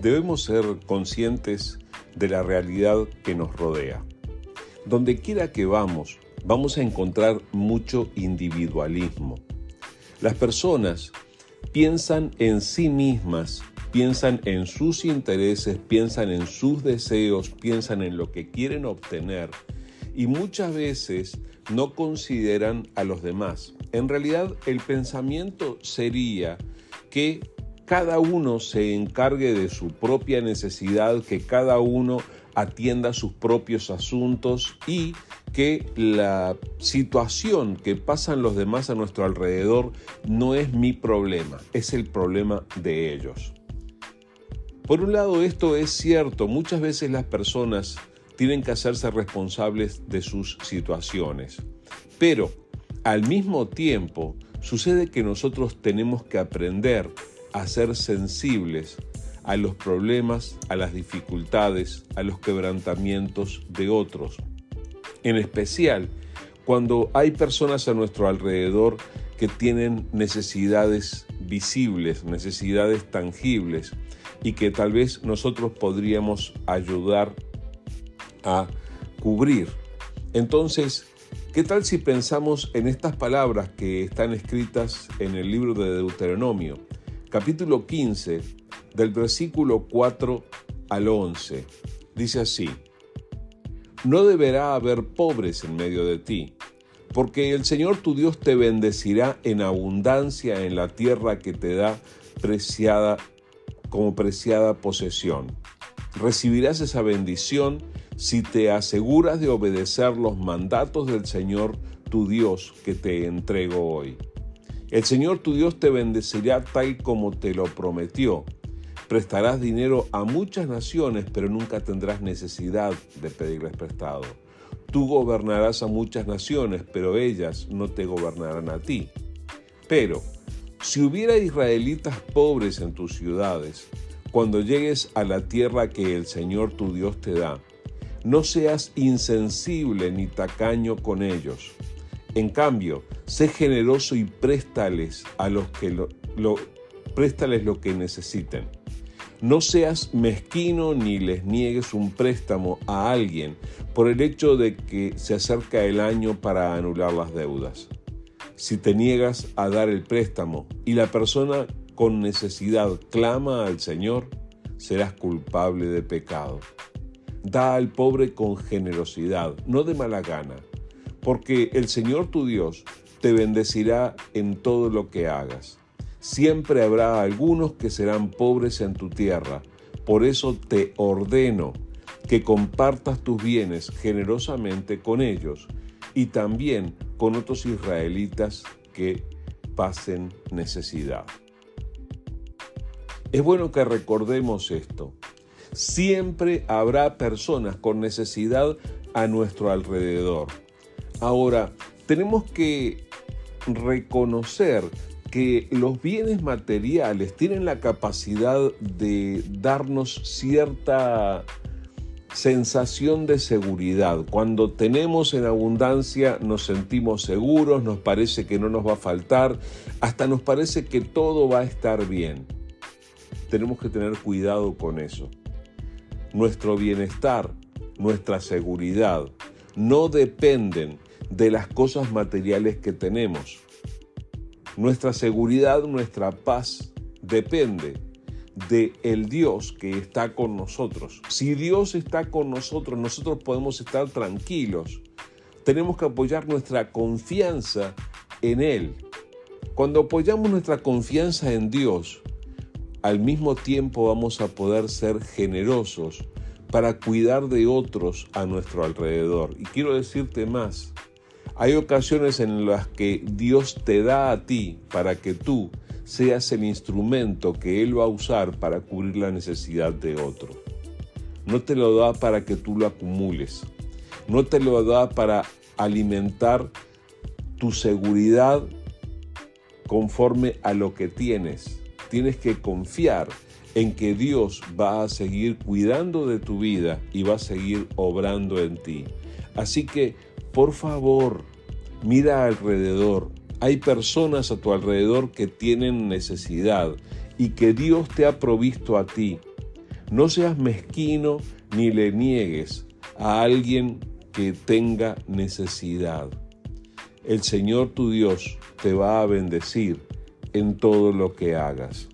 debemos ser conscientes de la realidad que nos rodea. Donde quiera que vamos, vamos a encontrar mucho individualismo. Las personas piensan en sí mismas, piensan en sus intereses, piensan en sus deseos, piensan en lo que quieren obtener y muchas veces no consideran a los demás. En realidad el pensamiento sería que cada uno se encargue de su propia necesidad, que cada uno atienda sus propios asuntos y que la situación que pasan los demás a nuestro alrededor no es mi problema, es el problema de ellos. Por un lado, esto es cierto, muchas veces las personas tienen que hacerse responsables de sus situaciones, pero al mismo tiempo sucede que nosotros tenemos que aprender a ser sensibles a los problemas, a las dificultades, a los quebrantamientos de otros. En especial cuando hay personas a nuestro alrededor que tienen necesidades visibles, necesidades tangibles y que tal vez nosotros podríamos ayudar a cubrir. Entonces, ¿qué tal si pensamos en estas palabras que están escritas en el libro de Deuteronomio? Capítulo 15, del versículo 4 al 11. Dice así, No deberá haber pobres en medio de ti, porque el Señor tu Dios te bendecirá en abundancia en la tierra que te da preciada como preciada posesión. Recibirás esa bendición si te aseguras de obedecer los mandatos del Señor tu Dios que te entrego hoy. El Señor tu Dios te bendecirá tal como te lo prometió. Prestarás dinero a muchas naciones, pero nunca tendrás necesidad de pedirles prestado. Tú gobernarás a muchas naciones, pero ellas no te gobernarán a ti. Pero, si hubiera israelitas pobres en tus ciudades, cuando llegues a la tierra que el Señor tu Dios te da, no seas insensible ni tacaño con ellos en cambio, sé generoso y préstales a los que lo, préstales lo que necesiten. No seas mezquino ni les niegues un préstamo a alguien por el hecho de que se acerca el año para anular las deudas. Si te niegas a dar el préstamo y la persona con necesidad clama al Señor, serás culpable de pecado. Da al pobre con generosidad, no de mala gana porque el Señor tu Dios te bendecirá en todo lo que hagas. Siempre habrá algunos que serán pobres en tu tierra, por eso te ordeno que compartas tus bienes generosamente con ellos y también con otros israelitas que pasen necesidad. Es bueno que recordemos esto. Siempre habrá personas con necesidad a nuestro alrededor Ahora, tenemos que reconocer que los bienes materiales tienen la capacidad de darnos cierta sensación de seguridad. Cuando tenemos en abundancia nos sentimos seguros, nos parece que no nos va a faltar, hasta nos parece que todo va a estar bien. Tenemos que tener cuidado con eso. Nuestro bienestar, nuestra seguridad, no dependen de las cosas materiales que tenemos. Nuestra seguridad, nuestra paz depende de el Dios que está con nosotros. Si Dios está con nosotros, nosotros podemos estar tranquilos. Tenemos que apoyar nuestra confianza en Él. Cuando apoyamos nuestra confianza en Dios, al mismo tiempo vamos a poder ser generosos para cuidar de otros a nuestro alrededor. Y quiero decirte más, hay ocasiones en las que Dios te da a ti para que tú seas el instrumento que Él va a usar para cubrir la necesidad de otro. No te lo da para que tú lo acumules. No te lo da para alimentar tu seguridad conforme a lo que tienes. Tienes que confiar en que Dios va a seguir cuidando de tu vida y va a seguir obrando en ti. Así que por favor, mira alrededor. Hay personas a tu alrededor que tienen necesidad y que Dios te ha provisto a ti. No seas mezquino ni le niegues a alguien que tenga necesidad. El Señor tu Dios te va a bendecir en todo lo que hagas.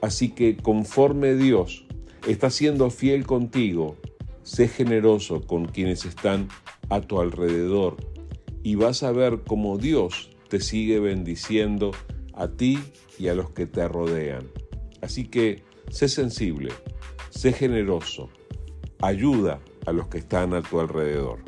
Así que conforme Dios está siendo fiel contigo, sé generoso con quienes están a tu alrededor y vas a ver cómo Dios te sigue bendiciendo a ti y a los que te rodean. Así que sé sensible, sé generoso, ayuda a los que están a tu alrededor.